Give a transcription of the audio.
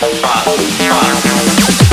Five, five.